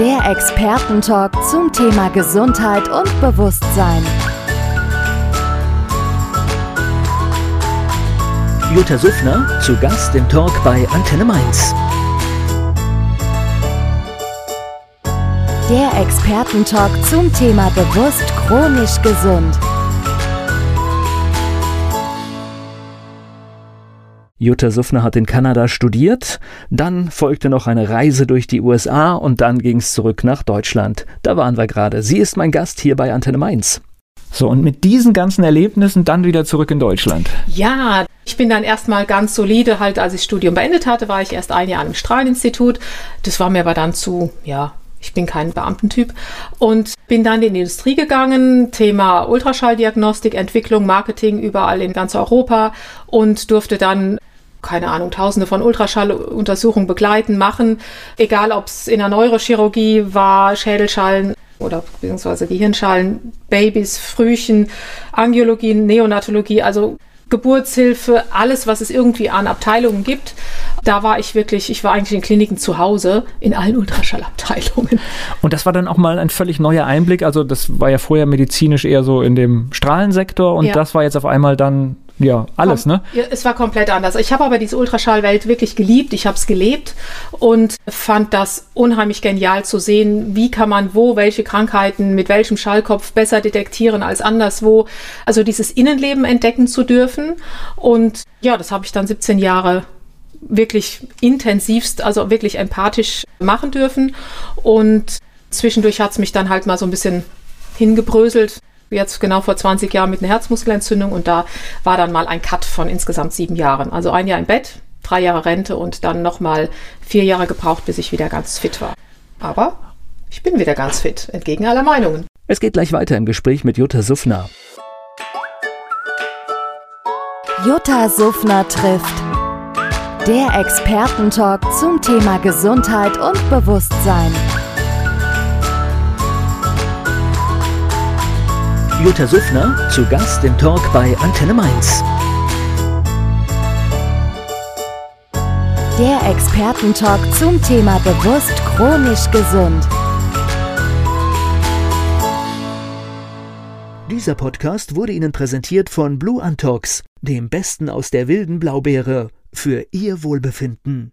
Der Expertentalk zum Thema Gesundheit und Bewusstsein. Jutta Suffner zu Gast im Talk bei Antenne Mainz. Der Expertentalk zum Thema bewusst chronisch gesund. Jutta Suffner hat in Kanada studiert, dann folgte noch eine Reise durch die USA und dann ging es zurück nach Deutschland. Da waren wir gerade. Sie ist mein Gast hier bei Antenne Mainz. So, und mit diesen ganzen Erlebnissen dann wieder zurück in Deutschland. Ja, ich bin dann erstmal ganz solide, halt als ich Studium beendet hatte, war ich erst ein Jahr an einem Strahlinstitut. Das war mir aber dann zu, ja, ich bin kein Beamtentyp und bin dann in die Industrie gegangen, Thema Ultraschalldiagnostik, Entwicklung, Marketing überall in ganz Europa und durfte dann keine Ahnung, tausende von Ultraschalluntersuchungen begleiten, machen, egal ob es in der Neurochirurgie war, Schädelschallen oder beziehungsweise Gehirnschalen, Babys, Frühchen, Angiologie, Neonatologie, also Geburtshilfe, alles, was es irgendwie an Abteilungen gibt. Da war ich wirklich, ich war eigentlich in Kliniken zu Hause, in allen Ultraschallabteilungen. Und das war dann auch mal ein völlig neuer Einblick. Also das war ja vorher medizinisch eher so in dem Strahlensektor und ja. das war jetzt auf einmal dann ja, alles, Kom ne? Ja, es war komplett anders. Ich habe aber diese Ultraschallwelt wirklich geliebt. Ich habe es gelebt und fand das unheimlich genial zu sehen, wie kann man wo welche Krankheiten mit welchem Schallkopf besser detektieren als anderswo. Also dieses Innenleben entdecken zu dürfen. Und ja, das habe ich dann 17 Jahre wirklich intensivst, also wirklich empathisch machen dürfen. Und zwischendurch hat es mich dann halt mal so ein bisschen hingebröselt jetzt genau vor 20 Jahren mit einer Herzmuskelentzündung und da war dann mal ein Cut von insgesamt sieben Jahren. Also ein Jahr im Bett, drei Jahre Rente und dann nochmal vier Jahre gebraucht, bis ich wieder ganz fit war. Aber ich bin wieder ganz fit, entgegen aller Meinungen. Es geht gleich weiter im Gespräch mit Jutta Suffner. Jutta Suffner trifft. Der Expertentalk zum Thema Gesundheit und Bewusstsein. Jutta Suffner zu Gast im Talk bei Antenne Mainz. Der Expertentalk zum Thema bewusst chronisch gesund. Dieser Podcast wurde Ihnen präsentiert von Blue Antox, dem Besten aus der wilden Blaubeere, für Ihr Wohlbefinden.